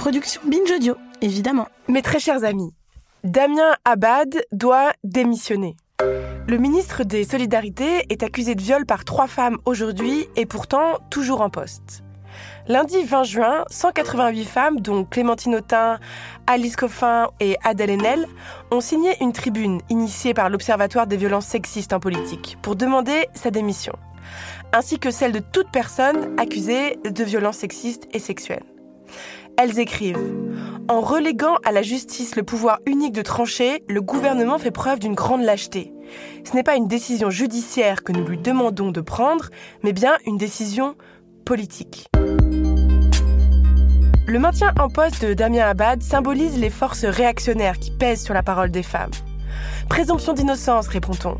Production Binge Audio, évidemment. Mes très chers amis, Damien Abad doit démissionner. Le ministre des Solidarités est accusé de viol par trois femmes aujourd'hui et pourtant toujours en poste. Lundi 20 juin, 188 femmes, dont Clémentine Autain, Alice Coffin et Adèle Haenel, ont signé une tribune initiée par l'Observatoire des violences sexistes en politique pour demander sa démission, ainsi que celle de toute personne accusée de violences sexistes et sexuelles. Elles écrivent En reléguant à la justice le pouvoir unique de trancher, le gouvernement fait preuve d'une grande lâcheté. Ce n'est pas une décision judiciaire que nous lui demandons de prendre, mais bien une décision politique. Le maintien en poste de Damien Abad symbolise les forces réactionnaires qui pèsent sur la parole des femmes. Présomption d'innocence, répond-on.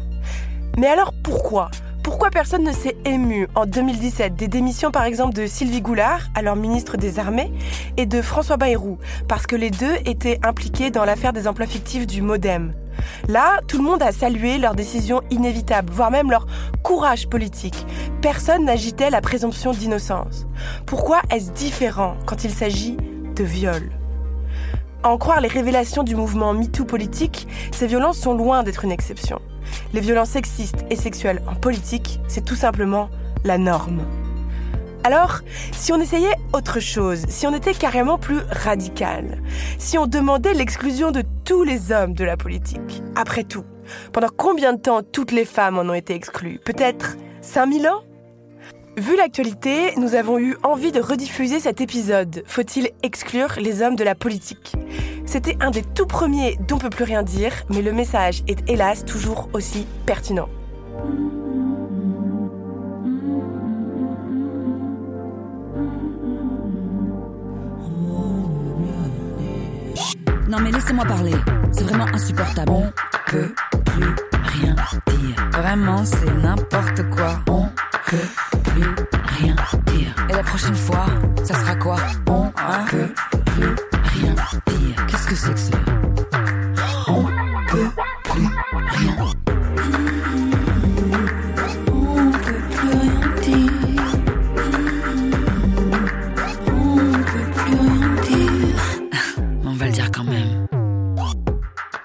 Mais alors pourquoi pourquoi personne ne s'est ému en 2017 des démissions par exemple de Sylvie Goulard, alors ministre des Armées, et de François Bayrou, parce que les deux étaient impliqués dans l'affaire des emplois fictifs du Modem. Là, tout le monde a salué leur décision inévitable, voire même leur courage politique. Personne n'agitait la présomption d'innocence. Pourquoi est-ce différent quand il s'agit de viol? En croire les révélations du mouvement MeToo politique, ces violences sont loin d'être une exception. Les violences sexistes et sexuelles en politique, c'est tout simplement la norme. Alors, si on essayait autre chose, si on était carrément plus radical, si on demandait l'exclusion de tous les hommes de la politique, après tout, pendant combien de temps toutes les femmes en ont été exclues? Peut-être 5000 ans? Vu l'actualité, nous avons eu envie de rediffuser cet épisode. Faut-il exclure les hommes de la politique? C'était un des tout premiers dont on peut plus rien dire, mais le message est hélas toujours aussi pertinent. Non mais laissez-moi parler, c'est vraiment insupportable. On peut plus rien dire. Vraiment, c'est n'importe quoi. On peut plus rien dire. Et la prochaine fois, ça sera quoi? On ne peut plus rien dire. Qu'est-ce que c'est que ça?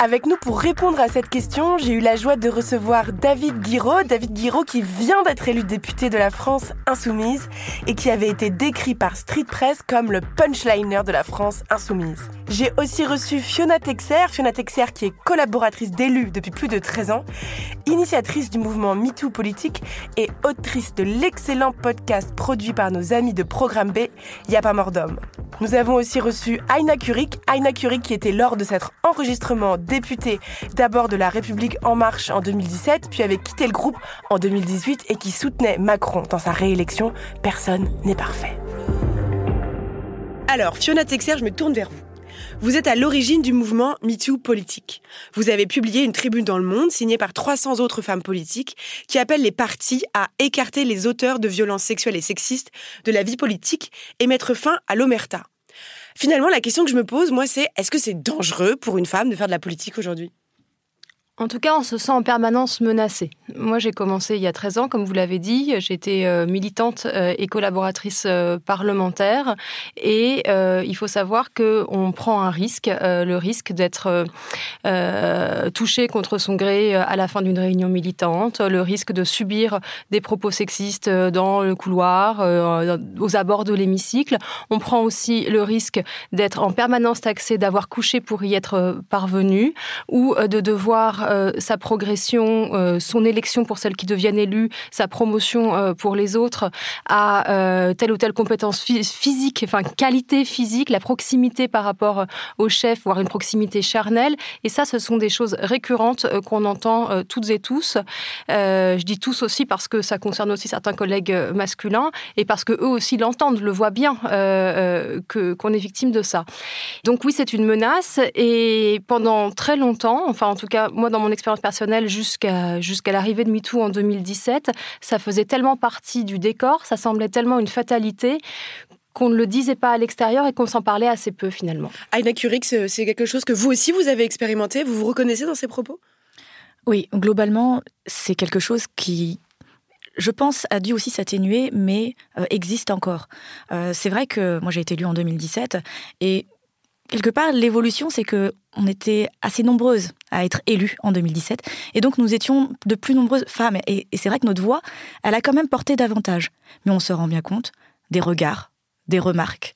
Avec nous pour répondre à cette question, j'ai eu la joie de recevoir David Guiraud. David Guiraud qui vient d'être élu député de la France Insoumise et qui avait été décrit par Street Press comme le punchliner de la France Insoumise. J'ai aussi reçu Fiona Texer, Fiona Texer qui est collaboratrice d'élus depuis plus de 13 ans, initiatrice du mouvement MeToo politique et autrice de l'excellent podcast produit par nos amis de Programme B, Y'a pas mort d'homme. Nous avons aussi reçu Aina Kurik, Aina Kurik qui était lors de cet enregistrement députée d'abord de la République En Marche en 2017, puis avait quitté le groupe en 2018 et qui soutenait Macron dans sa réélection. Personne n'est parfait. Alors, Fiona Texer, je me tourne vers vous. Vous êtes à l'origine du mouvement MeToo politique. Vous avez publié une tribune dans le monde signée par 300 autres femmes politiques qui appelle les partis à écarter les auteurs de violences sexuelles et sexistes de la vie politique et mettre fin à l'omerta. Finalement, la question que je me pose, moi, c'est est-ce que c'est dangereux pour une femme de faire de la politique aujourd'hui? En tout cas, on se sent en permanence menacé. Moi, j'ai commencé il y a 13 ans, comme vous l'avez dit. J'étais euh, militante euh, et collaboratrice euh, parlementaire. Et il faut savoir qu'on prend un risque, le risque d'être touché contre son gré à la fin d'une réunion militante, le risque de subir des propos sexistes dans le couloir, aux abords de l'hémicycle. On prend aussi le risque d'être en permanence taxé, d'avoir couché pour y être parvenu, ou de devoir euh, sa progression, euh, son élection pour celles qui deviennent élues, sa promotion pour les autres, à telle ou telle compétence physique, enfin qualité physique, la proximité par rapport au chef, voire une proximité charnelle. Et ça, ce sont des choses récurrentes qu'on entend toutes et tous. je dis tous aussi parce que ça concerne aussi certains collègues masculins et parce que eux aussi l'entendent, le voient bien que qu'on est victime de ça. Donc oui, c'est une menace et pendant très longtemps, enfin en tout cas moi dans mon expérience personnelle jusqu'à jusqu'à l'arrivée de MeToo en 2017, ça faisait tellement partie du décor, ça semblait tellement une fatalité qu'on ne le disait pas à l'extérieur et qu'on s'en parlait assez peu finalement. Aina Curix, c'est quelque chose que vous aussi vous avez expérimenté, vous vous reconnaissez dans ces propos? Oui, globalement, c'est quelque chose qui, je pense, a dû aussi s'atténuer, mais euh, existe encore. Euh, c'est vrai que moi j'ai été élue en 2017 et quelque part l'évolution, c'est que on était assez nombreuses à être élues en 2017 et donc nous étions de plus nombreuses femmes et, et c'est vrai que notre voix, elle a quand même porté davantage. Mais on se rend bien compte des regards, des remarques,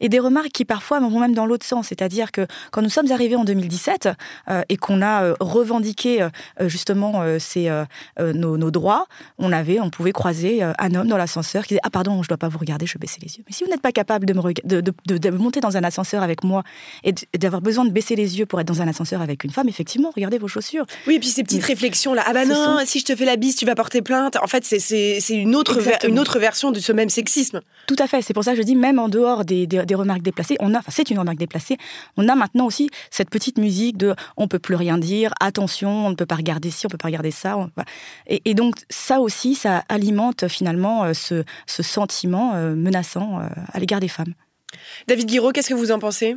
et des remarques qui parfois vont même dans l'autre sens. C'est-à-dire que quand nous sommes arrivés en 2017 euh, et qu'on a euh, revendiqué euh, justement ces, nos, droits, on avait, on pouvait croiser un homme dans l'ascenseur qui disait ah pardon, je dois pas vous regarder, je vais baisser les yeux. Mais si vous n'êtes pas capable de, me de, de, monter dans un ascenseur avec moi et d'avoir besoin de baisser les yeux pour être dans un ascenseur avec une femme, effectivement, regardez vos chaussures. Oui, et puis ces petites réflexions là, ah bah non, si je te fais la bise, tu vas porter plainte. En fait, c'est une autre une autre version de ce même sexisme. Tout à fait. C'est pour ça que je dis même en dehors des des, remarques déplacées. On a, enfin, c'est une remarque déplacée. On a maintenant aussi cette petite musique de on peut plus rien dire, attention, on ne peut pas regarder ci, on peut pas regarder ça. et, donc ça aussi, ça alimente finalement euh, ce, sentiment euh, menaçant euh, à l'égard des femmes. David Guiraud, qu'est-ce que vous en pensez?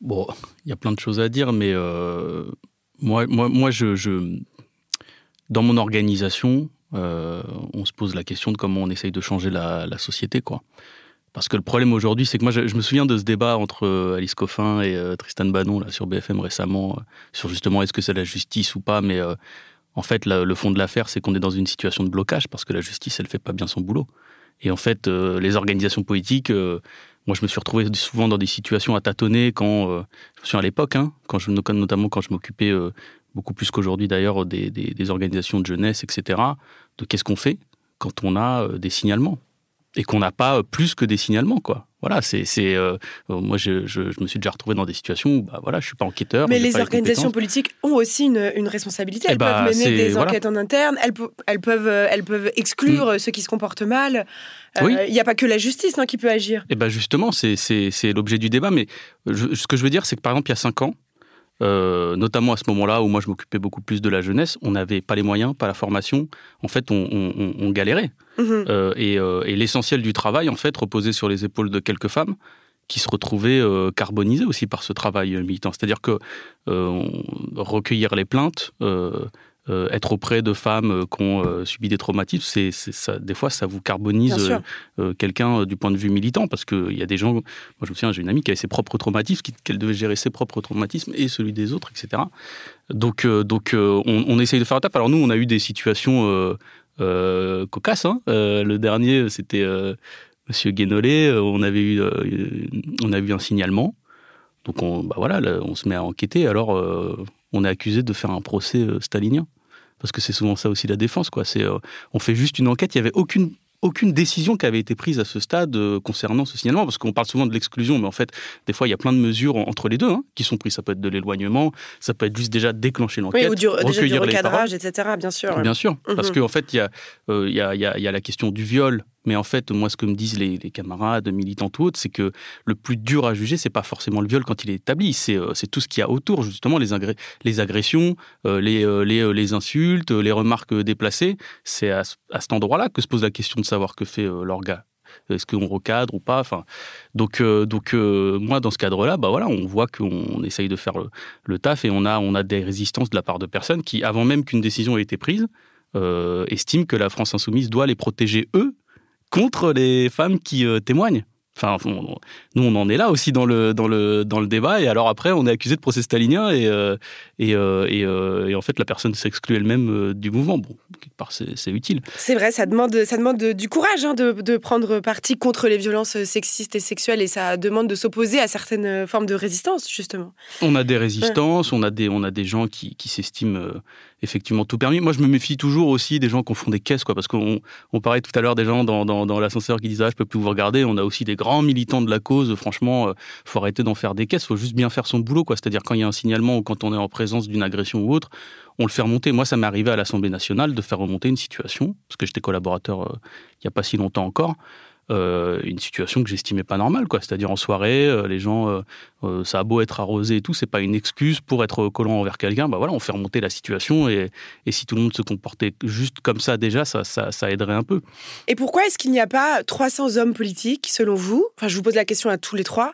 Bon, il y a plein de choses à dire, mais moi, moi, moi je, je, dans mon organisation, on se pose la question de comment on essaye de changer la, la société, quoi. Parce que le problème aujourd'hui, c'est que moi, je, me souviens de ce débat entre euh, Alice Coffin et euh, Tristan Bannon là, sur BFM récemment, euh, sur justement est-ce que c'est la justice ou pas. Mais en fait, le fond de l'affaire, c'est qu'on est dans une situation de blocage parce que la justice, elle fait pas bien son boulot. Et en fait, les organisations politiques, moi, je me suis retrouvé souvent dans des situations à tâtonner quand, je me souviens à l'époque, hein, notamment quand je m'occupais beaucoup plus qu'aujourd'hui d'ailleurs des, organisations de jeunesse, etc., de qu'est-ce qu'on fait quand on a des signalements et qu'on n'a pas plus que des signalements, quoi. Voilà, c'est, c'est euh, moi je, je, me suis déjà retrouvé dans des situations où bah voilà, je suis pas enquêteur. Mais les organisations politiques ont aussi une, une responsabilité. Elles eh peuvent bah, mener des enquêtes en interne. Elles, elles peuvent elles peuvent exclure mm. ceux qui se comportent mal. Euh, il n'y a pas que la justice non, qui peut agir. Et eh ben justement, c'est, c'est, c'est l'objet du débat. Mais ce que je veux dire, c'est que par exemple, il y a cinq ans, euh, notamment à ce moment-là où moi je m'occupais beaucoup plus de la jeunesse, on n'avait pas les moyens, pas la formation. En fait, on, galérait. Mhm. Euh, euh, et, l'essentiel du travail, en fait, reposait sur les épaules de quelques femmes qui se retrouvaient carbonisées aussi par ce travail militant. C'est-à-dire que recueillir les plaintes, euh, être auprès de femmes euh, qui ont euh, subi des traumatismes, c'est, ça, des fois, ça vous carbonise quelqu'un du point de vue militant, parce qu'il y a des gens, moi je me souviens, j'ai une amie qui avait ses propres traumatismes, qu'elle devait gérer ses propres traumatismes et celui des autres, etc. Donc, donc on, on, essaye de faire tap. Alors nous, on a eu des situations cocasses. Hein. le dernier, c'était Monsieur Guénolé, on avait eu, on a eu un signalement. Donc on, bah voilà, on se met à enquêter. Alors on est accusé de faire un procès stalinien parce que c'est souvent ça aussi la défense. Quoi. C'est, euh, on fait juste une enquête, il n'y avait aucune aucune décision qui avait été prise à ce stade euh, concernant ce signalement, parce qu'on parle souvent de l'exclusion, mais en fait, des fois, il y a plein de mesures entre les deux hein, qui sont prises. Ça peut être de l'éloignement, ça peut être juste déjà déclencher l'enquête, oui, ou du, recueillir du recadrage, etc. Bien sûr. Bien sûr, parce mhm. qu'en fait, il y, euh, y, a, y, a, y a la question du viol mais en fait, moi, ce que me disent les, camarades, militants ou autres, c'est que le plus dur à juger, c'est pas forcément le viol quand il est établi, c'est euh, tout ce qu'il y a autour, justement, les, agressions, euh, les, euh, les, les, insultes, les remarques déplacées. C'est à, cet endroit-là que se pose la question de savoir que fait l'orga. Est-ce qu'on recadre ou pas? Enfin, Donc, donc moi, dans ce cadre-là, bah voilà, on voit qu'on essaye de faire le, taf et on a, on a des résistances de la part de personnes qui, avant même qu'une décision ait été prise, estiment que la France insoumise doit les protéger eux contre les femmes qui euh, témoignent. Enfin, nous, on en est là aussi dans le, dans, le, dans le débat. Et alors après, on est accusé de procès stalinien et, euh, et, euh, et, en fait, la personne s'exclut elle-même du mouvement. Bon, quelque part, c'est utile. C'est vrai, ça demande, ça demande du courage hein, de, de, prendre parti contre les violences sexistes et sexuelles et ça demande de s'opposer à certaines formes de résistance, justement. On a des résistances, on, a des, on a des gens qui, qui s'estiment effectivement tout permis. Moi, je me méfie toujours aussi des gens qui font des caisses, quoi, parce qu'on on parlait tout à l'heure des gens dans, l'ascenseur qui disaient ah, je peux plus vous regarder. On a aussi des grands militants de la cause. Franchement, euh, faut arrêter d'en faire des caisses. Faut juste bien faire son boulot, quoi. C'est-à-dire quand il y a un signalement ou quand on est en présence d'une agression ou autre, on le fait remonter. Moi, ça m'est arrivé à l'Assemblée nationale de faire remonter une situation, parce que j'étais collaborateur euh, il n'y a pas si longtemps encore. Euh, une situation que j'estimais pas normale, quoi. C'est-à-dire en soirée, euh, les gens, euh, ça a beau être arrosé et tout, c'est pas une excuse pour être collant envers quelqu'un. Bah voilà, on fait remonter la situation et, et, si tout le monde se comportait juste comme ça déjà, ça, ça, ça aiderait un peu. Et pourquoi est-ce qu'il n'y a pas 300 hommes politiques, selon vous? Enfin, je vous pose la question à tous les trois.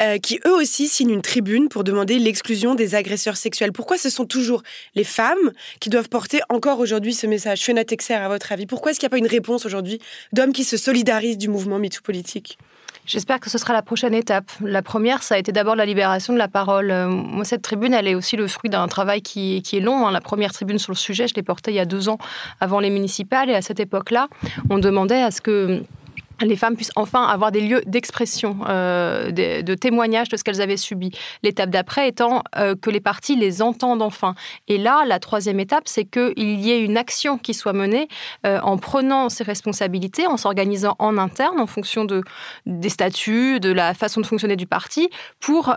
Euh, qui eux aussi signent une tribune pour demander l'exclusion des agresseurs sexuels. Pourquoi ce sont toujours les femmes qui doivent porter encore aujourd'hui ce message? Fiona Texer, à votre avis, pourquoi est-ce qu'il n'y a pas une réponse aujourd'hui d'hommes qui se solidarisent du mouvement MeToo politique? J'espère que ce sera la prochaine étape. La première, ça a été d'abord la libération de la parole. Euh, moi, cette tribune, elle est aussi le fruit d'un travail qui, est long. Hein. La première tribune sur le sujet, je l'ai portée il y a deux ans avant les municipales. Et à cette époque-là, on demandait à ce que les femmes puissent enfin avoir des lieux d'expression, euh, de, témoignage de ce qu'elles avaient subi. L'étape d'après étant euh, que les parties les entendent enfin. Et là, la troisième étape, c'est qu'il y ait une action qui soit menée euh, en prenant ses responsabilités, en s'organisant en interne en fonction de, des statuts, de la façon de fonctionner du parti, pour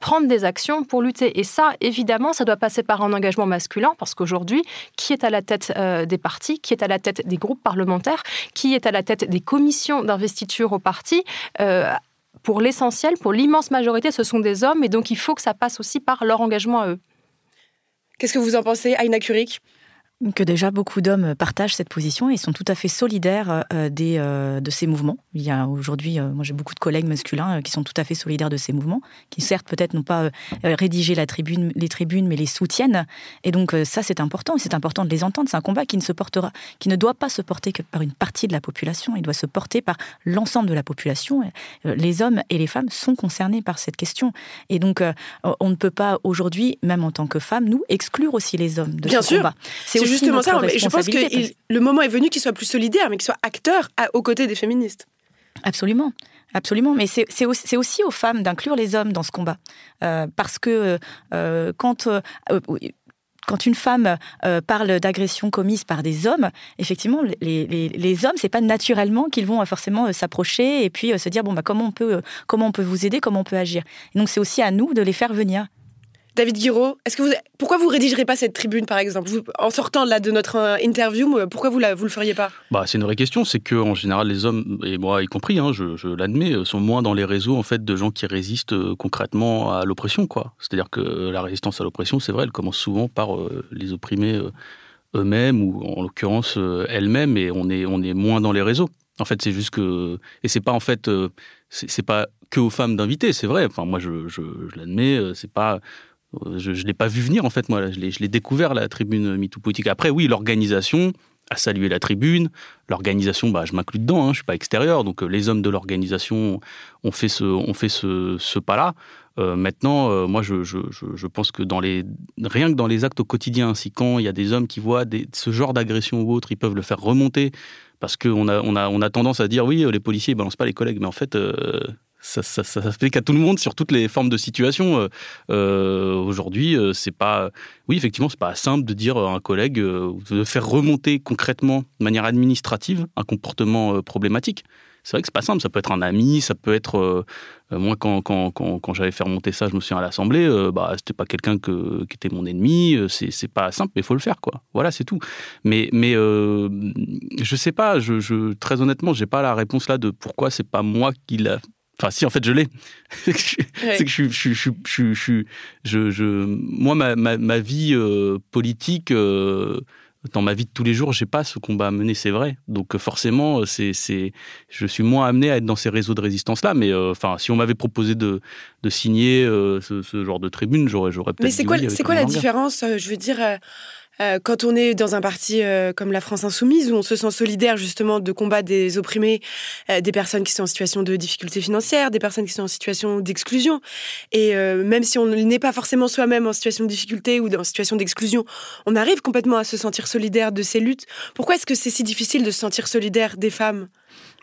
prendre des actions pour lutter. Et ça, évidemment, ça doit passer par un engagement masculin, parce qu'aujourd'hui, qui est à la tête des partis, qui est à la tête des groupes parlementaires, qui est à la tête des commissions d'investiture au parti, euh, pour l'essentiel, pour l'immense majorité, ce sont des hommes et donc il faut que ça passe aussi par leur engagement à eux. Qu'est-ce que vous en pensez, Aïna Curik que déjà beaucoup d'hommes partagent cette position et sont tout à fait solidaires euh, des, euh, de ces mouvements. Il y a aujourd'hui, euh, moi j'ai beaucoup de collègues masculins qui sont tout à fait solidaires de ces mouvements, qui certes peut-être n'ont pas rédigé la tribune, les tribunes, mais les soutiennent. Et donc ça c'est important, c'est important de les entendre. C'est un combat qui ne se portera, qui ne doit pas se porter que par une partie de la population, il doit se porter par l'ensemble de la population. Les hommes et les femmes sont concernés par cette question. Et donc on ne peut pas aujourd'hui, même en tant que femme, nous exclure aussi les hommes de Bien ce sûr. combat. C'est justement ça. je pense que le moment est venu qu'il soit plus solidaire, mais qu'il soit acteur aux côtés des féministes. Absolument. Absolument, mais c'est aussi, aussi, aux femmes d'inclure les hommes dans ce combat. Euh, parce que euh, quand, euh, quand une femme parle d'agression commise par des hommes, effectivement, les, les, les hommes, c'est pas naturellement qu'ils vont forcément s'approcher et puis se dire bon bah comment on peut comment on peut vous aider, comment on peut agir. Et donc c'est aussi à nous de les faire venir. David Guiraud, est-ce que vous, pourquoi vous rédigerez pas cette tribune, par exemple? En sortant là de notre euh, interview, euh, pourquoi vous ne vous le feriez pas? Bah, C'est une vraie question. C'est que en général, les hommes, et moi y compris, hein, je, l'admets, euh, sont moins dans les réseaux en fait de gens qui résistent concrètement à l'oppression. quoi. C'est-à-dire que la résistance à l'oppression, c'est vrai, elle commence souvent par les opprimés eux-mêmes ou en l'occurrence elles-mêmes, et on est, on est moins dans les réseaux. En fait, c'est juste que et c'est pas en fait c'est pas que aux femmes d'inviter, c'est vrai. Enfin, moi, je, je, je l'admets, c'est pas je ne l'ai pas vu venir, en fait, moi. Je l'ai découvert, la tribune MeToo Politique. Après, oui, l'organisation a salué la tribune. L'organisation, bah, je m'inclus dedans, hein, je ne suis pas extérieur. Donc, euh, les hommes de l'organisation ont fait ce, pas-là. Euh, maintenant, euh, moi, je, pense que rien que dans les actes au quotidien, si quand il y a des hommes qui voient ce genre d'agression ou autre, ils peuvent le faire remonter parce qu'on a, on a, on a tendance à dire oui, les policiers ne balancent pas les collègues, mais en fait, ça, ça, ça fait qu'à tout le monde sur toutes les formes de situation. Euh, euh Aujourd'hui, euh, c'est pas, oui, effectivement, c'est pas simple de dire à un collègue euh, de faire remonter concrètement, de manière administrative, un comportement problématique. C'est vrai que c'est pas simple. Ça peut être un ami, ça peut être moi quand quand, quand, quand j'avais fait remonter ça, je me souviens à l'assemblée, bah c'était pas quelqu'un que, qui était mon ennemi. C'est pas simple, mais il faut le faire quoi. Voilà, c'est tout. Mais mais je sais pas. Je très honnêtement, j'ai pas la réponse là de pourquoi c'est pas moi qui l'a Enfin, si, en fait, je l'ai. c'est que je, je, je, je, je, je, moi, ma, ma, ma vie euh, politique, euh, dans ma vie de tous les jours, j'ai pas ce combat à mener, c'est vrai. Donc, forcément, c'est, c'est, je suis moins amené à être dans ces réseaux de résistance-là. Mais, euh, enfin, si on m'avait proposé de, de signer ce, ce, genre de tribune, j'aurais, j'aurais peut-être. Mais c'est quoi, c'est quoi la différence Je veux dire euh, quand on est dans un parti euh, comme la France Insoumise, où on se sent solidaire justement de combat des opprimés, euh, des personnes qui sont en situation de difficulté financière, des personnes qui sont en situation d'exclusion. Et même si on n'est pas forcément soi-même en situation de difficulté ou en situation d'exclusion, on arrive complètement à se sentir solidaire de ces luttes. Pourquoi est-ce que c'est si difficile de se sentir solidaire des femmes?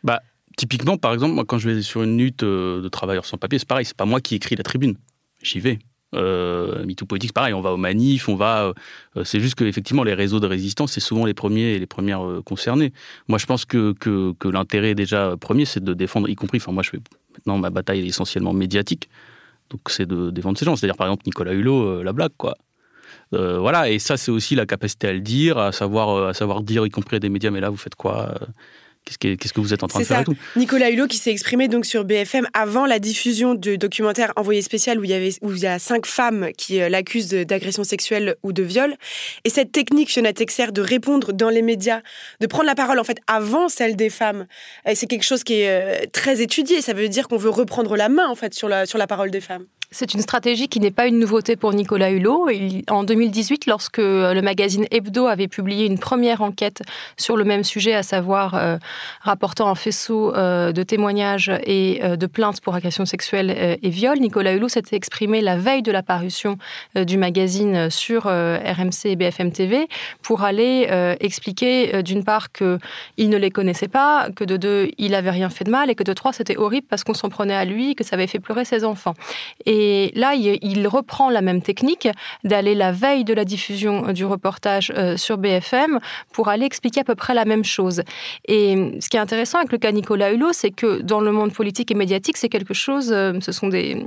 Bah, Typiquement, par exemple, moi, quand je vais sur une lutte de travailleurs sans papier, c'est pareil, c'est pas moi qui écris la tribune. J'y vais. Euh, MeToo Politics, pareil, on va aux manifs, on va. Euh, c'est juste que effectivement, les réseaux de résistance, c'est souvent les premiers et les premières euh, concernés. Moi, je pense que, que, l'intérêt déjà premier, c'est de défendre, y compris. Enfin, moi, je fais maintenant ma bataille est essentiellement médiatique, donc c'est de défendre ces gens. C'est-à-dire, par exemple, Nicolas Hulot, la blague, quoi. voilà, et ça, c'est aussi la capacité à le dire, à savoir, à savoir dire, y compris à des médias, mais là, vous faites quoi Qu'est-ce que, vous êtes en train de faire ça. Nicolas Hulot qui s'est exprimé donc sur BFM avant la diffusion du documentaire Envoyé spécial où il y avait où il y a cinq femmes qui euh, l'accusent d'agression sexuelle ou de viol. Et cette technique, Fiona Texer, de répondre dans les médias, de prendre la parole en fait avant celle des femmes, c'est quelque chose qui est euh, très étudié. Ça veut dire qu'on veut reprendre la main en fait sur la sur la parole des femmes. C'est une stratégie qui n'est pas une nouveauté pour Nicolas Hulot. en 2018, lorsque euh, le magazine Hebdo avait publié une première enquête sur le même sujet, à savoir euh, rapportant un faisceau euh, de témoignages et de plaintes pour agression sexuelle et viol, Nicolas Hulot s'était exprimé la veille de la parution du magazine sur RMC et BFM TV pour aller expliquer d'une part qu'il ne les connaissait pas, que de deux, il n'avait rien fait de mal et que de trois, c'était horrible parce qu'on s'en prenait à lui, que ça avait fait pleurer ses enfants. Et là, il reprend la même technique d'aller la veille de la diffusion du reportage euh, sur BFM pour aller expliquer à peu près la même chose. Et ce qui est intéressant avec le cas Nicolas Hulot, c'est que dans le monde politique et médiatique, c'est quelque chose, euh, ce sont des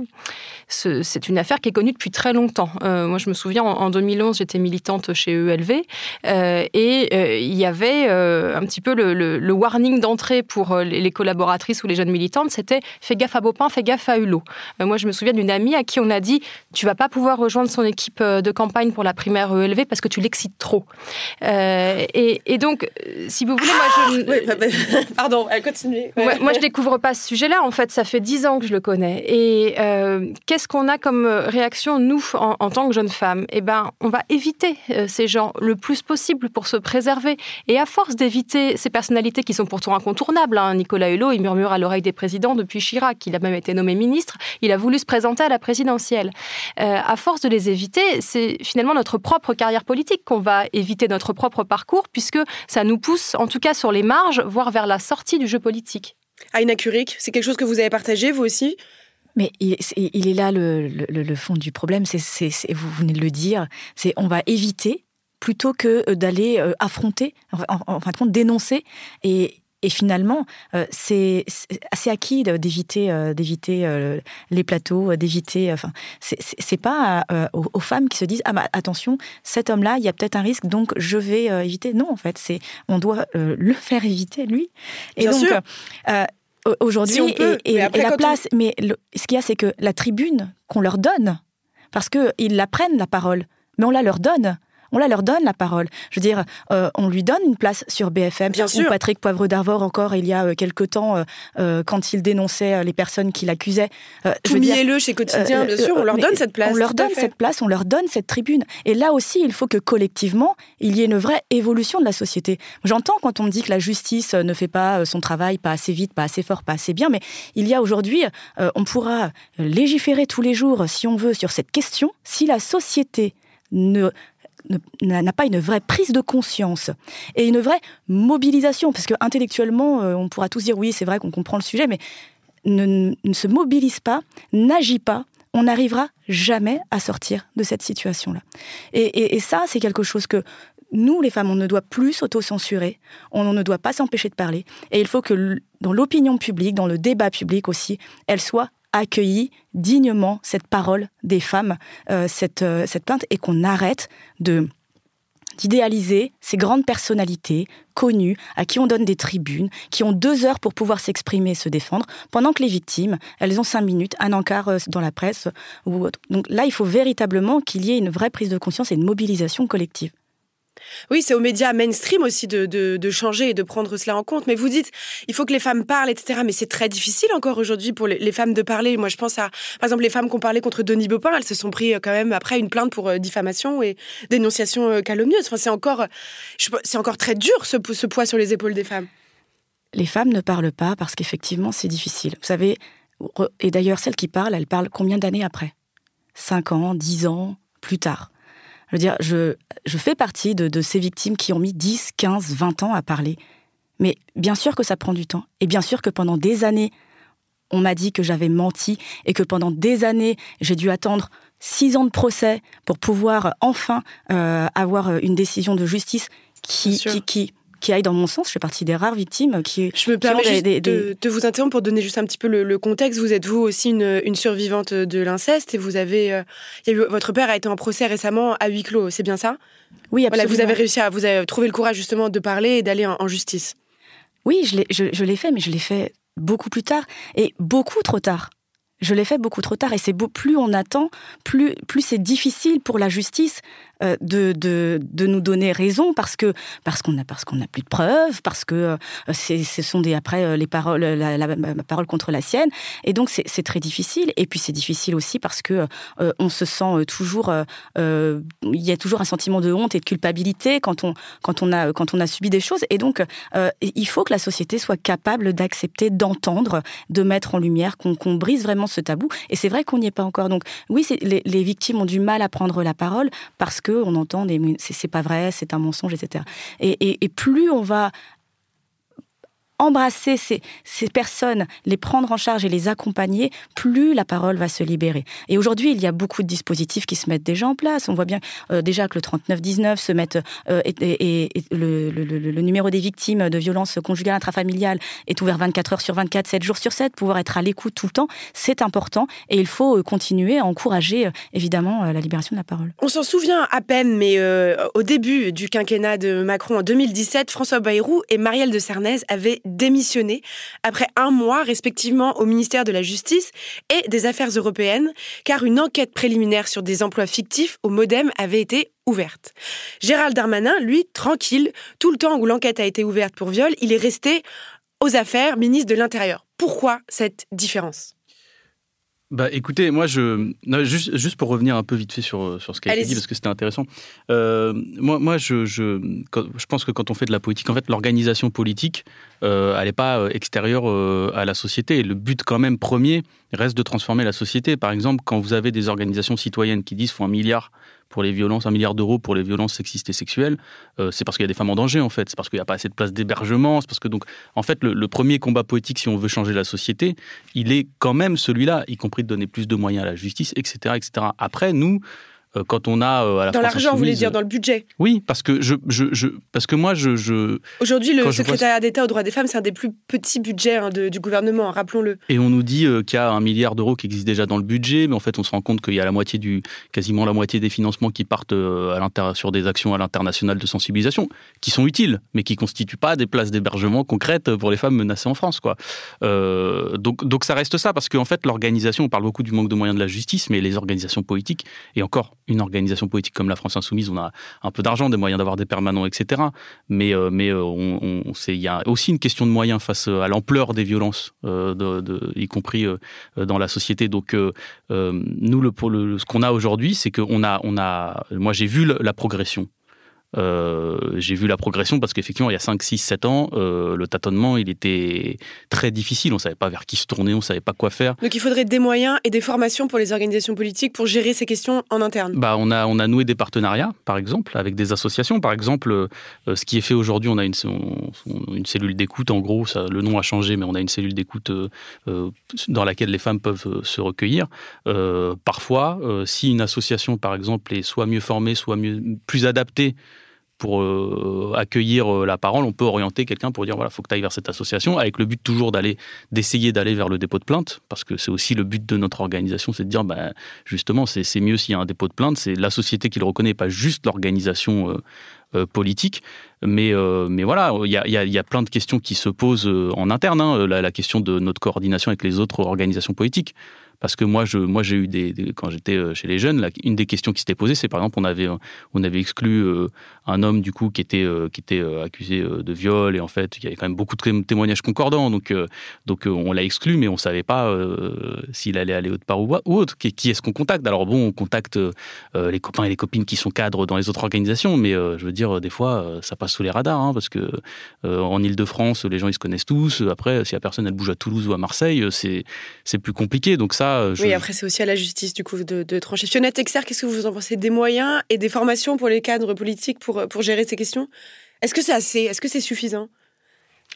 c'est une affaire qui est connue depuis très longtemps. Euh, moi, je me souviens, en, 2011, j'étais militante chez ELV euh, et euh, il y avait un petit peu le, warning d'entrée pour les, collaboratrices ou les jeunes militantes, c'était fais gaffe à Beaupin, fais gaffe à Hulot. moi, je me souviens d'une à qui on a dit tu vas pas pouvoir rejoindre son équipe de campagne pour la primaire ELV parce que tu l'excites trop. Et, donc, si vous voulez, moi, je... Ah, bah, pardon, elle continue. Moi, je découvre pas ce sujet-là. En fait, ça fait dix ans que je le connais. Et qu'est-ce qu'est-ce qu'on a comme euh, réaction, nous, en, tant que jeunes femmes? Eh bien, on va éviter euh, ces gens le plus possible pour se préserver. Et à force d'éviter ces personnalités qui sont pourtant incontournables, hein, Nicolas Hulot, il murmure à l'oreille des présidents depuis Chirac, il a même été nommé ministre, il a voulu se présenter à la présidentielle. Euh, à force de les éviter, c'est finalement notre propre carrière politique qu'on va éviter notre propre parcours, puisque ça nous pousse, en tout cas sur les marges, voire vers la sortie du jeu politique. Aïna Curik, c'est quelque chose que vous avez partagé, vous aussi? Mais il, est là le, fond du problème, c'est, vous venez de le dire, c'est on va éviter plutôt que euh, d'aller euh, affronter, en, fin de compte dénoncer et, finalement, euh, c'est assez acquis d'éviter d'éviter les plateaux, d'éviter. Enfin, c'est pas aux, femmes qui se disent ah bah attention, cet homme-là, il y a peut-être un risque, donc je vais éviter. Non, en fait, c'est on doit le faire éviter lui. Et Bien donc, sûr aujourd'hui et, la place. Mais ce qu'il y a, c'est que la tribune qu'on leur donne, parce qu'ils la prennent la parole, mais on la leur donne on la leur donne la parole. Je veux dire, euh, on lui donne une place sur BFM. Bien sûr. Patrick Poivre d'Arvor encore il y a euh, quelque temps euh, quand il dénonçait les personnes qui l'accusaient. Tout le chez Quotidien, bien sûr, on leur donne cette place. On leur donne cette place, on leur donne cette tribune. Et là aussi, il faut que collectivement, il y ait une vraie évolution de la société. J'entends quand on me dit que la justice ne fait pas son travail, pas assez vite, pas assez fort, pas assez bien, mais il y a aujourd'hui, on pourra légiférer tous les jours, si on veut, sur cette question. Si la société ne n'a pas une vraie prise de conscience et une vraie mobilisation, parce que intellectuellement, euh, on pourra tous dire oui, c'est vrai qu'on comprend le sujet, mais ne, se mobilise pas, n'agit pas, on n'arrivera jamais à sortir de cette situation-là. Et, ça, c'est quelque chose que nous, les femmes, on ne doit plus s'auto-censurer, on ne doit pas s'empêcher de parler, et il faut que dans l'opinion publique, dans le débat public aussi, elle soit accueilli dignement cette parole des femmes, euh, cette, euh, cette plainte, et qu'on arrête de d'idéaliser ces grandes personnalités connues à qui on donne des tribunes, qui ont deux heures pour pouvoir s'exprimer et se défendre, pendant que les victimes, elles ont cinq minutes, un encart euh, dans la presse ou autre. Donc là, il faut véritablement qu'il y ait une vraie prise de conscience et une mobilisation collective. Oui, c'est aux médias mainstream aussi de, changer et de prendre cela en compte. Mais vous dites, il faut que les femmes parlent, etc. Mais c'est très difficile encore aujourd'hui pour les, femmes de parler. Moi, je pense à, par exemple, les femmes qui ont parlé contre Denis Baupin, elles se sont pris euh, quand même après une plainte pour euh, diffamation et dénonciation euh, calomnieuse. Enfin, c'est encore, c'est encore très dur ce, ce poids sur les épaules des femmes. Les femmes ne parlent pas parce qu'effectivement, c'est difficile. Vous savez, et d'ailleurs, celles qui parlent, elles parlent combien d'années après? 5 ans, 10 ans, plus tard. Je veux dire, je, je fais partie de, ces victimes qui ont mis 10, 15, 20 ans à parler. Mais bien sûr que ça prend du temps. Et bien sûr que pendant des années, on m'a dit que j'avais menti et que pendant des années, j'ai dû attendre six ans de procès pour pouvoir enfin euh, avoir une décision de justice qui, qui, qui, qui aille dans mon sens. Je fais partie des rares victimes qui. Je me permets juste de, vous interrompre pour donner juste un petit peu le, contexte. Vous êtes vous aussi une, survivante de l'inceste et vous avez, euh, votre père a été en procès récemment à huis clos. C'est bien ça? Oui, absolument. Voilà, vous avez réussi à vous avez trouvé le courage justement de parler et d'aller en, justice. Oui, je l'ai, je l'ai fait, mais je l'ai fait beaucoup plus tard et beaucoup trop tard. Je l'ai fait beaucoup trop tard et c'est plus on attend, plus, plus c'est difficile pour la justice de, de, de, nous donner raison parce que parce qu'on a parce qu'on a plus de preuves, parce que euh, ce sont des après euh, les paroles la, parole contre la sienne. Et donc c'est, très difficile. Et puis c'est difficile aussi parce que on se sent toujours il y a toujours un sentiment de honte et de culpabilité quand on quand on a quand on a subi des choses. Et donc il faut que la société soit capable d'accepter d'entendre de mettre en lumière qu'on, brise vraiment ce tabou. Et c'est vrai qu'on n'y est pas encore. Donc oui les victimes ont du mal à prendre la parole parce que on entend des c'est pas vrai, c'est un mensonge, etc. et, plus on va embrasser ces, personnes, les prendre en charge et les accompagner, plus la parole va se libérer. Et aujourd'hui, il y a beaucoup de dispositifs qui se mettent déjà en place. On voit bien euh, déjà que le 3919 se met euh, et, le, le, numéro des victimes de violences conjugales intrafamiliales est ouvert 24 heures sur 24, 7 jours sur 7, pouvoir être à l'écoute tout le temps, c'est important et il faut euh, continuer à encourager évidemment la libération de la parole. On s'en souvient à peine, mais au début du quinquennat de Macron en 2017, François Bayrou et Marielle de Cernez avaient démissionné après un mois respectivement au ministère de la Justice et des Affaires européennes, car une enquête préliminaire sur des emplois fictifs au Modem avait été ouverte. Gérald Darmanin, lui, tranquille, tout le temps où l'enquête a été ouverte pour viol, il est resté aux affaires ministre de l'Intérieur. Pourquoi cette différence? Bah écoutez, moi je juste, juste pour revenir un peu vite fait sur, sur ce qui a dit parce que c'était intéressant. Euh, moi moi je, je, je pense que quand on fait de la politique, en fait l'organisation politique, euh, elle n'est pas euh, extérieure euh, à la société. le but quand même premier reste de transformer la société. Par exemple, quand vous avez des organisations citoyennes qui disent faut un milliard pour les violences, un milliard d'euros pour les violences sexistes et sexuelles, euh, c'est parce qu'il y a des femmes en danger en fait. C'est parce qu'il n'y a pas assez de place d'hébergement. C'est parce que donc, en fait, le, le, premier combat politique, si on veut changer la société, il est quand même celui-là, y compris de donner plus de moyens à la justice, etc., etc. Après, nous, quand on a euh, à la dans l'argent, vous voulez dire dans le budget? Oui, parce que je, je, je parce que moi je, je aujourd'hui le secrétariat d'État aux droits des femmes c'est un des plus petits budgets hein, de, du gouvernement, rappelons-le. Et on nous dit euh, qu'il y a un milliard d'euros qui existe déjà dans le budget, mais en fait on se rend compte qu'il y a la moitié du quasiment la moitié des financements qui partent à sur des actions à l'international de sensibilisation qui sont utiles, mais qui constituent pas des places d'hébergement concrètes pour les femmes menacées en France quoi. Euh, donc donc ça reste ça parce qu'en fait l'organisation, on parle beaucoup du manque de moyens de la justice, mais les organisations politiques et encore une organisation politique comme la France Insoumise, on a un peu d'argent, des moyens d'avoir des permanents, etc. Mais, euh, mais euh, on, il y a aussi une question de moyens face à l'ampleur des violences, euh, y compris dans la société. Donc, nous, le, le, ce qu'on a aujourd'hui, c'est qu'on a, on a, moi j'ai vu la progression euh, j'ai vu la progression parce qu'effectivement, il y a 5, 6, 7 ans, euh, le tâtonnement, il était très difficile. On ne savait pas vers qui se tourner, on ne savait pas quoi faire. Donc il faudrait des moyens et des formations pour les organisations politiques pour gérer ces questions en interne. Bah, on, a, on a noué des partenariats, par exemple, avec des associations. Par exemple, euh, ce qui est fait aujourd'hui, on a une, une cellule d'écoute, en gros, ça, le nom a changé, mais on a une cellule d'écoute dans laquelle les femmes peuvent se recueillir. parfois, si une association, par exemple, est soit mieux formée, soit mieux, plus adaptée, pour euh, accueillir euh, la parole, on peut orienter quelqu'un pour dire voilà, faut que tu ailles vers cette association, avec le but toujours d'aller, d'essayer d'aller vers le dépôt de plainte, parce que c'est aussi le but de notre organisation, c'est de dire bah, justement, c'est mieux s'il y a un dépôt de plainte, c'est la société qui le reconnaît, pas juste l'organisation euh, politique. Mais, mais voilà, il y a, y a, plein de questions qui se posent en interne, hein, la, question de notre coordination avec les autres organisations politiques parce que moi, je, moi, j'ai eu des, quand j'étais euh, chez les jeunes, une des questions qui s'était posée, c'est par exemple, on avait, on avait exclu un homme du coup qui était, qui était accusé de viol et en fait, il y avait quand même beaucoup de témoignages concordants, donc, donc on l'a exclu, mais on savait pas s'il allait aller autre part ou, autre. Qui, est-ce qu'on contacte? Alors bon, on contacte les copains et les copines qui sont cadres dans les autres organisations, mais je veux dire, des fois, ça passe sous les radars, hein, parce que en Ile-de-France, les gens ils se connaissent tous. Après, si la personne elle bouge à Toulouse ou à Marseille, c'est plus compliqué. Donc ça. Oui, après c'est aussi à la justice du coup de, de trancher. Fiona Texer, qu'est-ce que vous en pensez? Des moyens et des formations pour les cadres politiques pour pour gérer ces questions? Est-ce que c'est assez? Est-ce que c'est suffisant?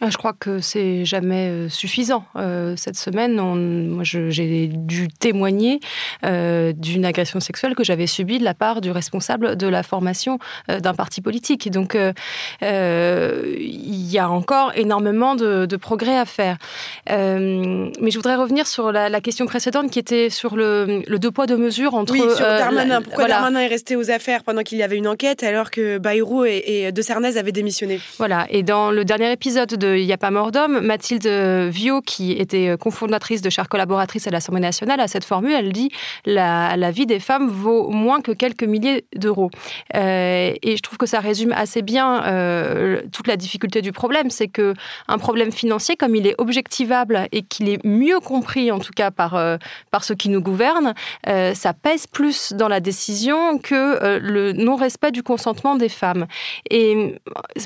Ah, je crois que c'est jamais euh, suffisant. Euh, cette semaine, moi, j'ai dû témoigner euh, d'une agression sexuelle que j'avais subie de la part du responsable de la formation d'un parti politique. Donc, il y a encore énormément de, progrès à faire. mais je voudrais revenir sur la, question précédente qui était sur le, deux poids deux mesures entre. Oui, sur Darmanin. Pourquoi Darmanin est resté aux affaires pendant qu'il y avait une enquête alors que Bayrou et, et De Sarnez avaient démissionné? Voilà. Et dans le dernier épisode de il n'y a pas mort d'homme, Mathilde Viau, qui était euh, cofondatrice de chères collaboratrices à l'Assemblée nationale, a cette formule, elle dit la, la vie des femmes vaut moins que quelques milliers d'euros. Euh, et je trouve que ça résume assez bien euh, toute la difficulté du problème, c'est que un problème financier, comme il est objectivable et qu'il est mieux compris, en tout cas par, par ceux qui nous gouvernent, ça pèse plus dans la décision que le non-respect du consentement des femmes. Et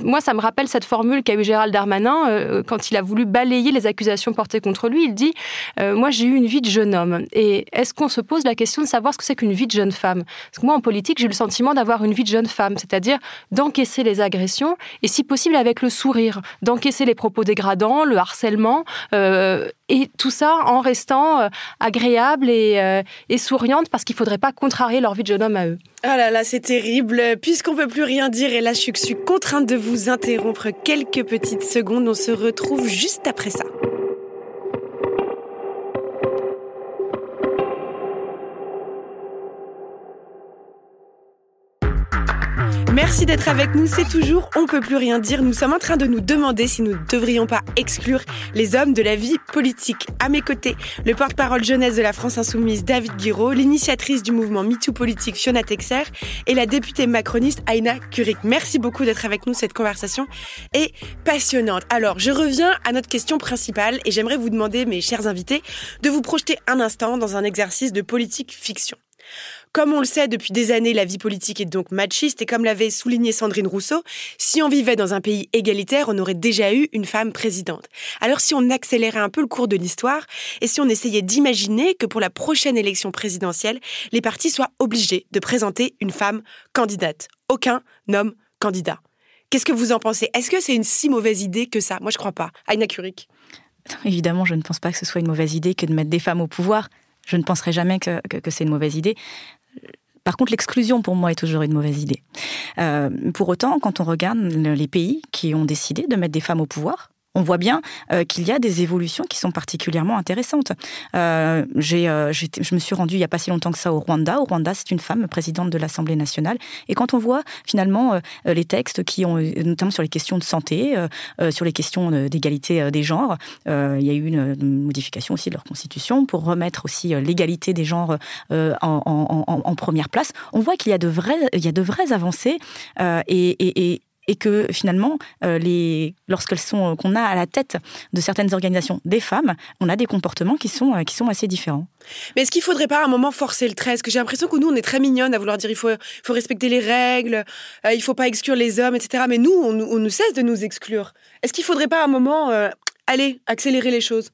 moi, ça me rappelle cette formule qu'a eu Gérald Darmanin euh, quand il a voulu balayer les accusations portées contre lui, il dit euh, Moi, j'ai eu une vie de jeune homme. Et est-ce qu'on se pose la question de savoir ce que c'est qu'une vie de jeune femme? Parce que moi, en politique, j'ai le sentiment d'avoir une vie de jeune femme, c'est-à-dire d'encaisser les agressions et, si possible, avec le sourire, d'encaisser les propos dégradants, le harcèlement, euh, et tout ça en restant agréable et, et souriante parce qu'il ne faudrait pas contrarier leur vie de jeune homme à eux. Ah là là, c'est terrible. Puisqu'on peut plus rien dire et là, je suis contrainte de vous interrompre quelques petites secondes. On se retrouve juste après ça. Merci d'être avec nous. C'est toujours On peut plus rien dire. Nous sommes en train de nous demander si nous ne devrions pas exclure les hommes de la vie politique. À mes côtés, le porte-parole jeunesse de la France Insoumise, David Guiraud, l'initiatrice du mouvement MeToo Politique, Fiona Texer, et la députée macroniste, Aina Kurik. Merci beaucoup d'être avec nous. Cette conversation est passionnante. Alors, je reviens à notre question principale et j'aimerais vous demander, mes chers invités, de vous projeter un instant dans un exercice de politique fiction. Comme on le sait depuis des années, la vie politique est donc machiste et comme l'avait souligné Sandrine Rousseau, si on vivait dans un pays égalitaire, on aurait déjà eu une femme présidente. Alors si on accélérait un peu le cours de l'histoire et si on essayait d'imaginer que pour la prochaine élection présidentielle, les partis soient obligés de présenter une femme candidate. Aucun homme candidat. Qu'est-ce que vous en pensez? Est-ce que c'est une si mauvaise idée que ça? Moi, je crois pas. Aina Kurik. Évidemment, je ne pense pas que ce soit une mauvaise idée que de mettre des femmes au pouvoir. Je ne penserai jamais que c'est une mauvaise idée. Par contre, l'exclusion, pour moi, est toujours une mauvaise idée. Euh, pour autant, quand on regarde les pays qui ont décidé de mettre des femmes au pouvoir, on voit bien euh, qu'il y a des évolutions qui sont particulièrement intéressantes. Euh, euh, je me suis rendue il n'y a pas si longtemps que ça au Rwanda. Au Rwanda, c'est une femme présidente de l'Assemblée nationale. Et quand on voit finalement les textes qui ont, notamment sur les questions de santé, sur les questions d'égalité des genres, il y a eu une, modification aussi de leur constitution pour remettre aussi l'égalité des genres en, première place. On voit qu'il y a de vraies, y a de vraies avancées et que finalement, euh, les, lorsqu'elles sont, qu'on a à la tête de certaines organisations des femmes, on a des comportements qui sont, euh, qui sont assez différents. Mais est-ce qu'il faudrait pas à un moment forcer le trait? Parce que j'ai l'impression que nous, on est très mignonne à vouloir dire il faut, faut respecter les règles, euh, il faut pas exclure les hommes, etc. Mais nous, on, on nous cesse de nous exclure. Est-ce qu'il faudrait pas à un moment, aller accélérer les choses?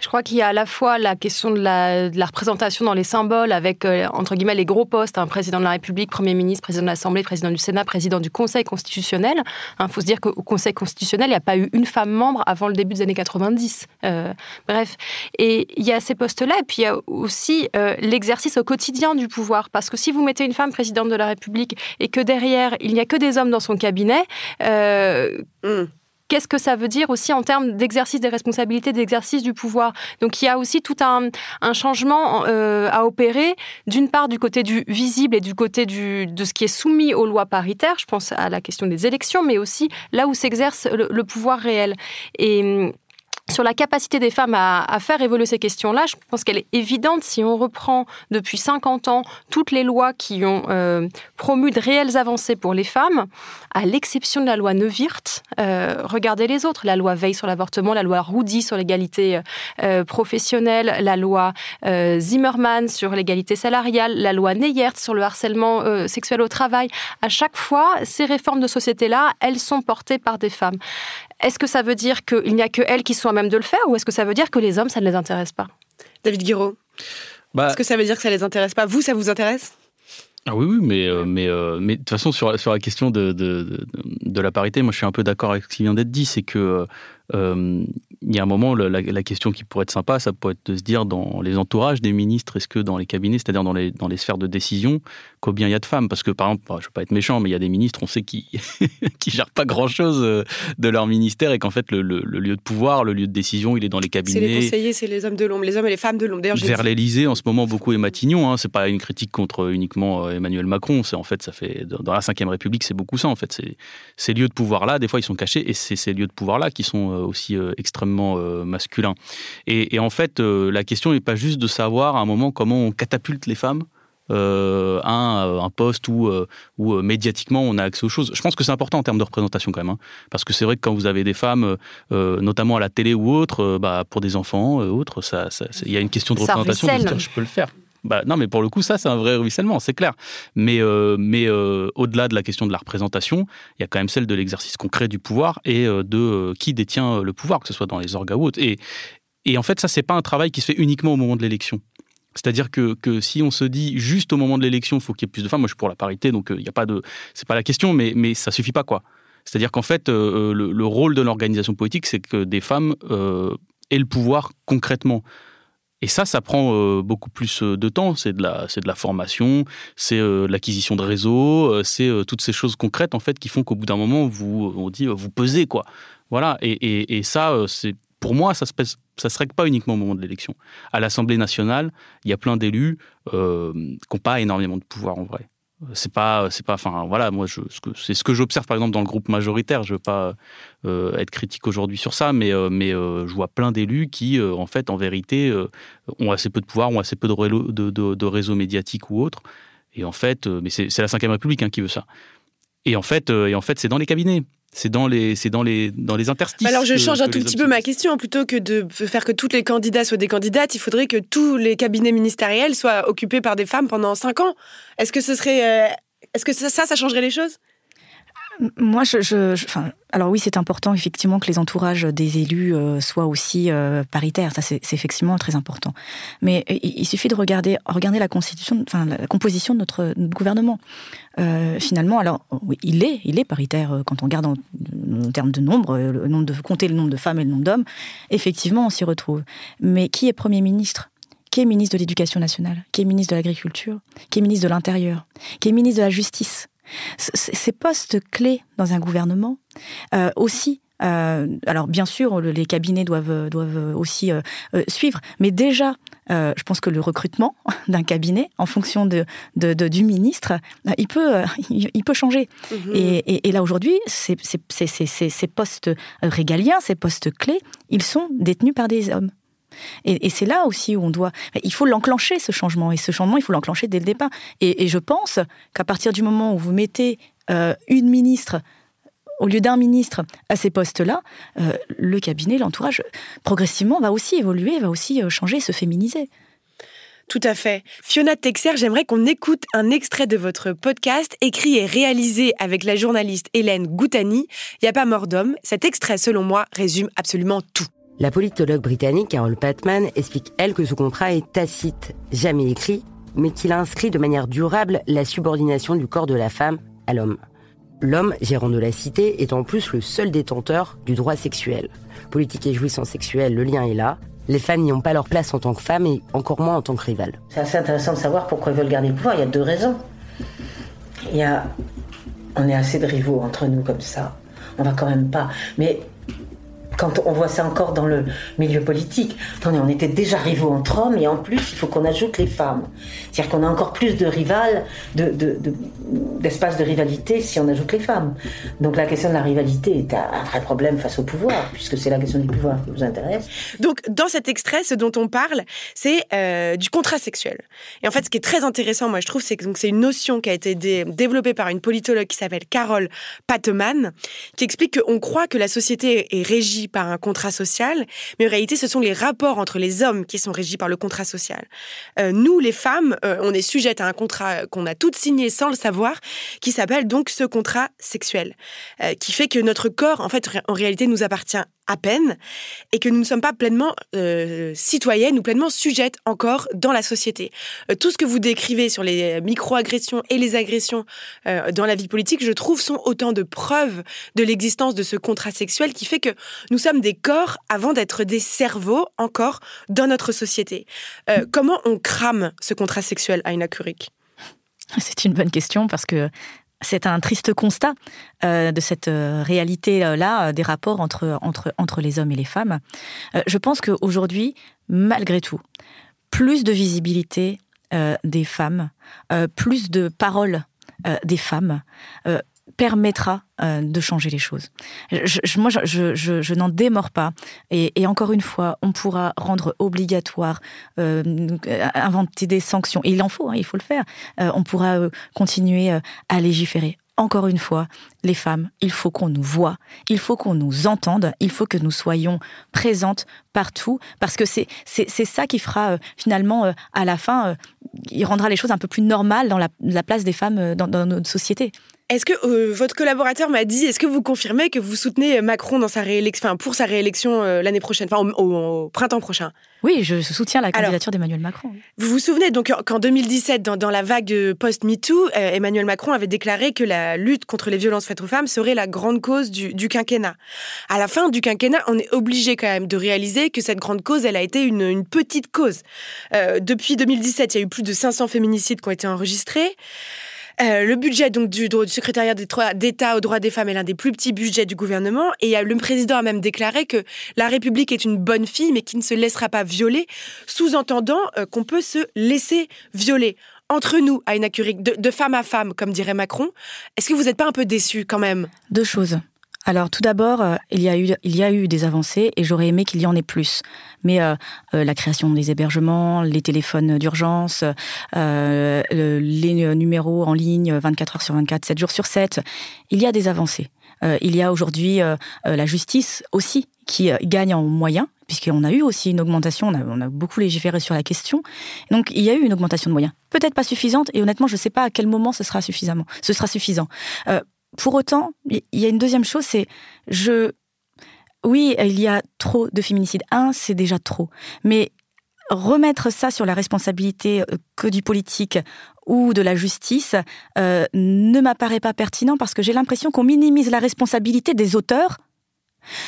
Je crois qu'il y a à la fois la question de la, représentation dans les symboles avec, euh, entre guillemets, les gros postes, un président de la République, Premier ministre, président de l'Assemblée, président du Sénat, président du Conseil constitutionnel. Il hein, faut se dire qu'au Conseil constitutionnel, il n'y a pas eu une femme membre avant le début des années 90. Euh, bref. Et il y a ces postes-là, et puis il y a aussi euh, l'exercice au quotidien du pouvoir. Parce que si vous mettez une femme présidente de la République et que derrière, il n'y a que des hommes dans son cabinet, mmh qu'est-ce que ça veut dire aussi en termes d'exercice des responsabilités, d'exercice du pouvoir. Donc il y a aussi tout un, changement euh, à opérer, d'une part du côté du visible et du côté du, de ce qui est soumis aux lois paritaires, je pense à la question des élections, mais aussi là où s'exerce le, pouvoir réel. Et sur la capacité des femmes à, faire évoluer ces questions-là, je pense qu'elle est évidente si on reprend depuis 50 ans toutes les lois qui ont euh, promu de réelles avancées pour les femmes, à l'exception de la loi Neuwirth. Euh, regardez les autres, la loi Veil sur l'avortement, la loi Roudy sur l'égalité euh, professionnelle, la loi Zimmermann sur l'égalité salariale, la loi Neyert sur le harcèlement sexuel au travail. À chaque fois, ces réformes de société-là, elles sont portées par des femmes. Est-ce que ça veut dire qu'il n'y a que elles qui sont à même de le faire ou est-ce que ça veut dire que les hommes, ça ne les intéresse pas? David Guiraud bah, Est-ce que ça veut dire que ça ne les intéresse pas? Vous, ça vous intéresse? Ah oui, oui, mais, euh, mais, euh, mais de toute façon, sur, sur la question de, de, de, la parité, moi je suis un peu d'accord avec ce qui vient d'être dit, c'est que euh, il y a un moment, la, question qui pourrait être sympa, ça pourrait être de se dire dans les entourages des ministres, est-ce que dans les cabinets, c'est-à-dire dans les, dans les sphères de décision, combien il y a de femmes? Parce que par exemple, je ne veux pas être méchant, mais il y a des ministres, on sait, qui qui gèrent pas grand-chose euh, de leur ministère et qu'en fait, le, lieu de pouvoir, le lieu de décision, il est dans les cabinets. C'est les conseillers, c'est les hommes de l'ombre, les hommes et les femmes de l'ombre. Vers l'Élysée, en ce moment, beaucoup est Matignon. Hein, c'est pas une critique contre uniquement euh, Emmanuel Macron. C'est en fait, ça fait dans la Ve République, c'est beaucoup ça. En fait, ces lieux de pouvoir-là, des fois, ils sont cachés et c'est ces lieux de pouvoir-là qui sont aussi extrêmement euh, masculin. Et, en fait, euh, la question n'est pas juste de savoir à un moment comment on catapulte les femmes. Euh, à un, poste où, où médiatiquement on a accès aux choses. Je pense que c'est important en termes de représentation quand même, hein. parce que c'est vrai que quand vous avez des femmes, notamment à la télé ou autre, bah, pour des enfants, autres, ça, il y a une question de représentation. je peux le faire. Bah, non, mais pour le coup, ça, c'est un vrai ruissellement, c'est clair. Mais, euh, mais euh, au-delà de la question de la représentation, il y a quand même celle de l'exercice concret du pouvoir et euh, de qui détient le pouvoir, que ce soit dans les organes ou autres. Et, et en fait, ça, c'est pas un travail qui se fait uniquement au moment de l'élection. C'est-à-dire que, que, si on se dit juste au moment de l'élection, il faut qu'il y ait plus de femmes, moi je suis pour la parité, donc il n'y a pas de, c'est pas la question, mais, mais ça suffit pas quoi. C'est-à-dire qu'en fait, le, rôle de l'organisation politique, c'est que des femmes aient le pouvoir concrètement. Et ça, ça prend euh, beaucoup plus euh, de temps. C'est de la, c'est de la formation, c'est euh, l'acquisition de réseaux, c'est toutes ces choses concrètes en fait qui font qu'au bout d'un moment, vous, on dit, vous pesez quoi. Voilà. Et, et, ça, c'est pour moi, ça se ça se règle pas uniquement au moment de l'élection. À l'Assemblée nationale, il y a plein d'élus qui n'ont pas énormément de pouvoir en vrai c'est pas c'est pas enfin voilà moi je, c'est ce que j'observe par exemple dans le groupe majoritaire. Je veux pas euh, être critique aujourd'hui sur ça mais euh, mais euh, je vois plein d'élus qui en fait en vérité ont assez peu de pouvoir ont assez peu de, de, de, réseaux médiatiques ou autres. Et en fait mais c'est la cinquième république hein, qui veut ça et en fait et en fait c'est dans les cabinets c'est dans les, c'est dans les, dans les interstices. Alors je change un tout petit peu ma question. Plutôt que de faire que tous les candidats soient des candidates, il faudrait que tous les cabinets ministériels soient occupés par des femmes pendant cinq ans. Est-ce que ce serait, euh, est-ce que ça, ça changerait les choses? Moi, je, alors oui, c'est important effectivement que les entourages des élus euh, soient aussi euh, paritaires. Ça, c'est effectivement très important. Mais il, suffit de regarder, la composition de notre, gouvernement. Euh, finalement, alors oui, il est, il est paritaire quand on regarde en, termes de nombre, le nombre de compter le nombre de femmes et le nombre d'hommes. Effectivement, on s'y retrouve. Mais qui est premier ministre? Qui est ministre de l'Éducation nationale, qui est ministre de l'Agriculture, qui est ministre de l'Intérieur, qui est ministre de la Justice, ces postes clés dans un gouvernement euh, aussi euh, alors bien sûr, les cabinets doivent, doivent aussi euh, suivre, mais déjà, je pense que le recrutement d'un cabinet, en fonction de, du ministre, il peut, il, peut changer. Mhm. Et, et, là aujourd'hui, ces, ces postes régaliens, ces postes clés, ils sont détenus par des hommes. Et, c'est là aussi où on doit. Il faut l'enclencher, ce changement. Et ce changement, il faut l'enclencher dès le départ. Et, je pense qu'à partir du moment où vous mettez euh, une ministre au lieu d'un ministre à ces postes-là, euh, le cabinet, l'entourage, progressivement va aussi évoluer, va aussi euh, changer, se féminiser. Tout à fait. Fiona Texer, j'aimerais qu'on écoute un extrait de votre podcast écrit et réalisé avec la journaliste Hélène Goutani. Il n'y a pas mort d'homme. Cet extrait, selon moi, résume absolument tout. La politologue britannique Carol Patman explique, elle, que ce contrat est tacite, jamais écrit, mais qu'il inscrit de manière durable la subordination du corps de la femme à l'homme. L'homme, gérant de la cité, est en plus le seul détenteur du droit sexuel. Politique et jouissance sexuelle, le lien est là. Les femmes n'y ont pas leur place en tant que femmes et encore moins en tant que rivales. C'est assez intéressant de savoir pourquoi ils veulent garder le pouvoir. Il y a deux raisons. Il y a. On est assez de rivaux entre nous comme ça. On va quand même pas. Mais quand on voit ça encore dans le milieu politique. Attendez, on était déjà rivaux entre hommes et en plus, il faut qu'on ajoute les femmes. C'est-à-dire qu'on a encore plus de rivales, d'espace de, de, de, rivalité si on ajoute les femmes. Donc la question de la rivalité est un vrai problème face au pouvoir, puisque c'est la question du pouvoir qui vous intéresse. Donc dans cet extrait, ce dont on parle, c'est euh, du contrat sexuel. Et en fait, ce qui est très intéressant, moi je trouve, c'est que c'est une notion qui a été développée par une politologue qui s'appelle Carole Pateman, qui explique qu'on croit que la société est régie par un contrat social, mais en réalité, ce sont les rapports entre les hommes qui sont régis par le contrat social. Euh, nous, les femmes, euh, on est sujettes à un contrat qu'on a toutes signé sans le savoir, qui s'appelle donc ce contrat sexuel, euh, qui fait que notre corps, en fait, en réalité, nous appartient à peine et que nous ne sommes pas pleinement euh, citoyennes ou pleinement sujettes encore dans la société. Euh, tout ce que vous décrivez sur les micro-agressions et les agressions euh, dans la vie politique, je trouve, sont autant de preuves de l'existence de ce contrat sexuel qui fait que nous sommes des corps avant d'être des cerveaux encore dans notre société. comment on crame ce contrat sexuel à une c'est une bonne question parce que c'est un triste constat euh, de cette euh, réalité-là euh, des rapports entre, entre, entre les hommes et les femmes. je pense qu'aujourd'hui, malgré tout, plus de visibilité des femmes, plus de paroles des femmes, permettra euh, de changer les choses. Moi, je, n'en démords pas. Et, encore une fois, on pourra rendre obligatoire, euh, inventer des sanctions. Il en faut, hein, il faut le faire. Euh, on pourra continuer à légiférer. Encore une fois, les femmes, il faut qu'on nous voit, il faut qu'on nous entende, il faut que nous soyons présentes partout, parce que c'est ça qui fera finalement à la fin, il rendra les choses un peu plus normales dans la, place des femmes dans notre société. Est-ce que euh, votre collaborateur m'a dit, est-ce que vous confirmez que vous soutenez Macron dans sa réélection, enfin, pour sa réélection euh, l'année prochaine, enfin au, printemps prochain? Oui, je soutiens la candidature d'Emmanuel Macron. Vous vous souvenez donc qu'en 2017, dans, la vague post-MeToo, euh, Emmanuel Macron avait déclaré que la lutte contre les violences faites aux femmes serait la grande cause du, quinquennat. À la fin du quinquennat, on est obligé quand même de réaliser que cette grande cause, elle a été une, une petite cause. depuis 2017, il y a eu plus de 500 féminicides qui ont été enregistrés. Euh, le budget donc du, secrétariat d'État aux droits des femmes est l'un des plus petits budgets du gouvernement et le président a même déclaré que la République est une bonne fille mais qui ne se laissera pas violer, sous-entendant euh, qu'on peut se laisser violer entre nous, à une de, de femme à femme, comme dirait Macron. Est-ce que vous n'êtes pas un peu déçu quand même? Deux choses. Alors tout d'abord, euh, il, y a eu, des avancées et j'aurais aimé qu'il y en ait plus. Mais euh, euh, la création des hébergements, les téléphones d'urgence, les numéros en ligne 24 heures sur 24, 7 jours sur 7, il y a des avancées. il y a aujourd'hui la justice aussi qui gagne en moyens puisqu'on a eu aussi une augmentation, on a, beaucoup légiféré sur la question. Donc il y a eu une augmentation de moyens. Peut-être pas suffisante, et honnêtement, je ne sais pas à quel moment ce sera. Ce sera suffisant pour autant, il y a une deuxième chose, c'est je. Oui, il y a trop de féminicides. Un, c'est déjà trop. Mais remettre ça sur la responsabilité euh, que du politique ou de la justice euh, ne m'apparaît pas pertinent parce que j'ai l'impression qu'on minimise la responsabilité des auteurs.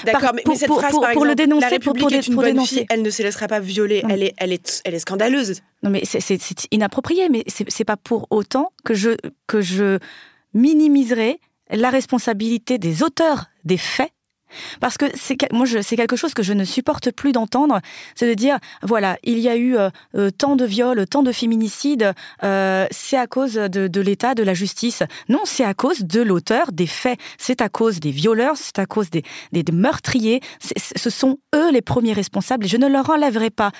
D'accord, mais, cette phrase, par exemple, le dénoncer, la République pour, est une bonne fille, elle ne se laissera pas violer, elle est, elle, est, elle est scandaleuse. Non, mais c'est inapproprié, mais c'est pas pour autant que je, que je minimiserai la responsabilité des auteurs des faits parce que c'est moi c'est quelque chose que je ne supporte plus d'entendre, c'est de dire voilà il y a eu euh, euh, tant de viols, tant de féminicides, euh, c'est à cause de, l'État, de la justice. Non, c'est à cause de l'auteur des faits, c'est à cause des violeurs, c'est à cause des, des meurtriers. Ce sont eux les premiers responsables et je ne leur enlèverai pas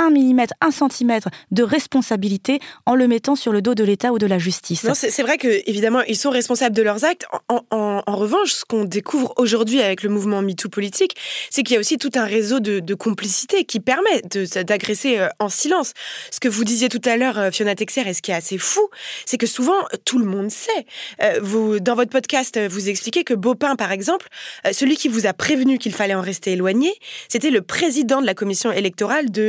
un millimètre, un centimètre de responsabilité en le mettant sur le dos de l'État ou de la justice. c'est vrai que évidemment ils sont responsables de leurs actes. En, revanche, ce qu'on découvre aujourd'hui avec le mouvement MeToo politique, c'est qu'il y a aussi tout un réseau de, complicité qui permet d'agresser euh, en silence. Ce que vous disiez tout à l'heure, euh, Fiona Texer, et ce qui est assez fou, c'est que souvent tout le monde sait. Euh, vous, dans votre podcast, vous expliquez que Beaupin, par exemple, celui qui vous a prévenu qu'il fallait en rester éloigné, c'était le président de la commission électorale de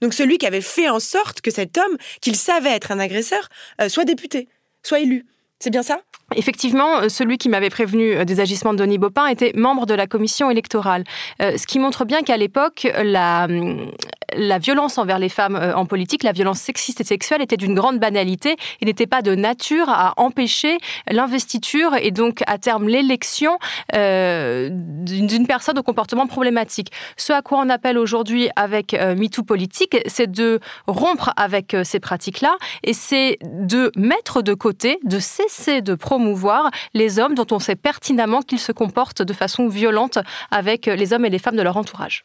Donc celui qui avait fait en sorte que cet homme, qu'il savait être un agresseur, euh, soit député, soit élu. C'est bien ça? Effectivement, euh, celui qui m'avait prévenu euh, des agissements de Denis Baupin était membre de la commission électorale. ce qui montre bien qu'à l'époque, la, la violence envers les femmes en politique, la violence sexiste et sexuelle était d'une grande banalité et n'était pas de nature à empêcher l'investiture et donc à terme l'élection d'une personne au comportement problématique. Ce à quoi on appelle aujourd'hui avec MeToo politique, c'est de rompre avec ces pratiques-là et c'est de mettre de côté, de cesser de promouvoir les hommes dont on sait pertinemment qu'ils se comportent de façon violente avec les hommes et les femmes de leur entourage.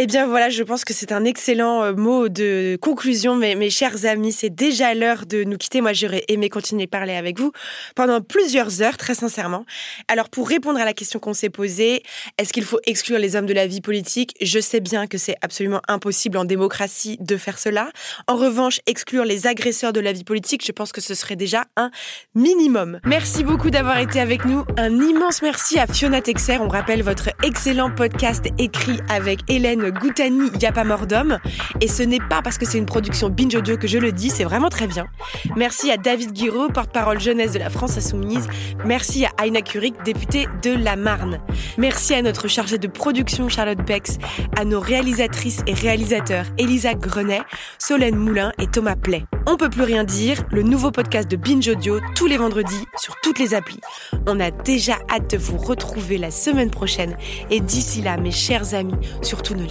Eh bien voilà, je pense que c'est un excellent euh, mot de conclusion, mes, mes chers amis. C'est déjà l'heure de nous quitter. Moi, j'aurais aimé continuer à parler avec vous pendant plusieurs heures, très sincèrement. Alors pour répondre à la question qu'on s'est posée, est-ce qu'il faut exclure les hommes de la vie politique? Je sais bien que c'est absolument impossible en démocratie de faire cela. En revanche, exclure les agresseurs de la vie politique, je pense que ce serait déjà un minimum. Merci beaucoup d'avoir été avec nous. Un immense merci à Fiona Texer. On rappelle votre excellent podcast écrit avec Hélène Goutani, n'y a pas mort d'homme. Et ce n'est pas parce que c'est une production Binge Audio que je le dis, c'est vraiment très bien. Merci à David Guiraud, porte-parole jeunesse de la France Insoumise. Merci à Aina Curie, députée de la Marne. Merci à notre chargée de production Charlotte Bex, à nos réalisatrices et réalisateurs Elisa Grenet, Solène Moulin et Thomas Play. On peut plus rien dire, le nouveau podcast de Binge Audio tous les vendredis sur toutes les applis. On a déjà hâte de vous retrouver la semaine prochaine et d'ici là, mes chers amis, surtout ne